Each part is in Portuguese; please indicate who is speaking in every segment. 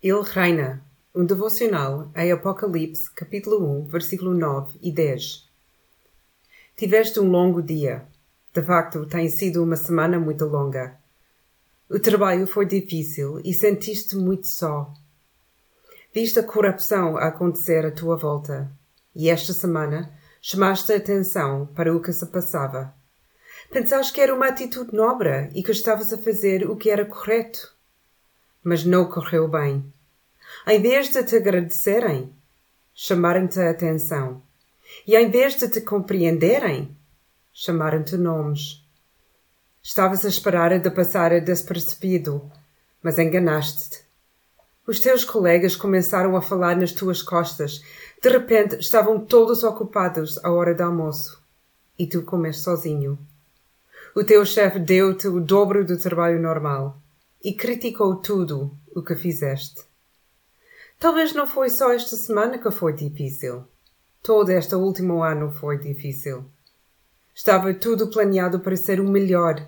Speaker 1: Ele reina. Um devocional em Apocalipse, capítulo 1, versículo 9 e 10. Tiveste um longo dia. De facto, tem sido uma semana muito longa. O trabalho foi difícil e sentiste muito só. Viste a corrupção a acontecer à tua volta. E esta semana chamaste a atenção para o que se passava. Pensaste que era uma atitude nobre e que estavas a fazer o que era correto mas não correu bem. Em vez de te agradecerem, chamaram-te a atenção. E em vez de te compreenderem, chamaram-te nomes. Estavas a esperar de passar despercebido, mas enganaste-te. Os teus colegas começaram a falar nas tuas costas. De repente estavam todos ocupados à hora do almoço. E tu comes sozinho. O teu chefe deu-te o dobro do trabalho normal e criticou tudo o que fizeste. Talvez não foi só esta semana que foi difícil. Todo este último ano foi difícil. Estava tudo planeado para ser o melhor.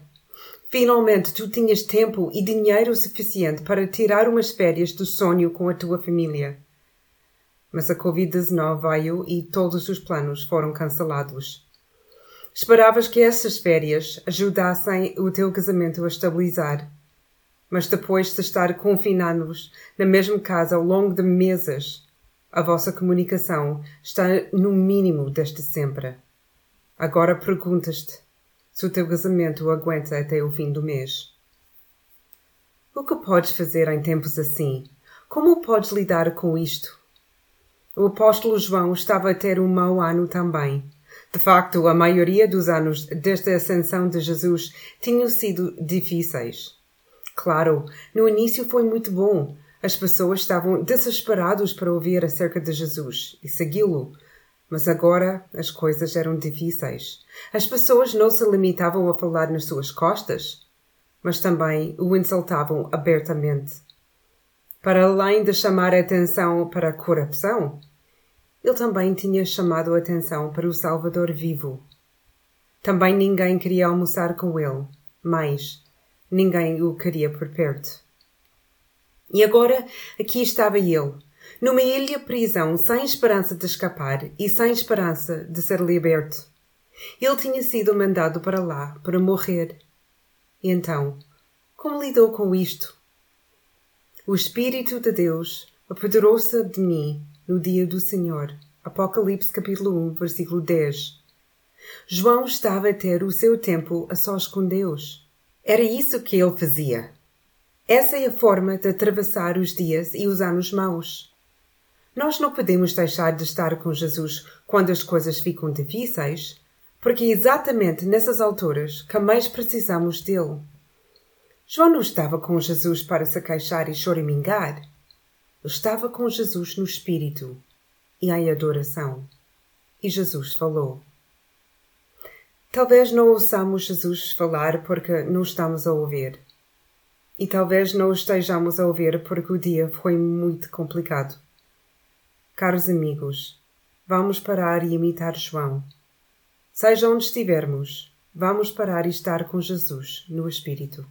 Speaker 1: Finalmente tu tinhas tempo e dinheiro suficiente para tirar umas férias do sonho com a tua família. Mas a Covid-19 veio e todos os planos foram cancelados. Esperavas que essas férias ajudassem o teu casamento a estabilizar mas depois de estar confinados na mesma casa ao longo de meses, a vossa comunicação está no mínimo desde sempre. Agora perguntas-te se o teu casamento aguenta até o fim do mês. O que podes fazer em tempos assim? Como podes lidar com isto? O apóstolo João estava a ter um mau ano também. De facto, a maioria dos anos desde a ascensão de Jesus tinham sido difíceis. Claro, no início foi muito bom. As pessoas estavam desesperadas para ouvir acerca de Jesus e segui-lo. Mas agora as coisas eram difíceis. As pessoas não se limitavam a falar nas suas costas, mas também o insultavam abertamente. Para além de chamar a atenção para a corrupção, ele também tinha chamado a atenção para o Salvador vivo. Também ninguém queria almoçar com ele, mas Ninguém o queria por perto. E agora aqui estava ele, numa ilha prisão, sem esperança de escapar e sem esperança de ser liberto. Ele tinha sido mandado para lá para morrer. E então, como lidou com isto? O Espírito de Deus apoderou-se de mim no dia do Senhor. Apocalipse capítulo 1, versículo 10. João estava a ter o seu tempo a sós com Deus. Era isso que ele fazia. Essa é a forma de atravessar os dias e os anos maus. Nós não podemos deixar de estar com Jesus quando as coisas ficam difíceis, porque é exatamente nessas alturas que mais precisamos dele. João não estava com Jesus para se queixar e choramingar. Estava com Jesus no Espírito e em adoração. E Jesus falou. Talvez não ouçamos Jesus falar porque não estamos a ouvir. E talvez não estejamos a ouvir porque o dia foi muito complicado. Caros amigos, vamos parar e imitar João. Seja onde estivermos, vamos parar e estar com Jesus no Espírito.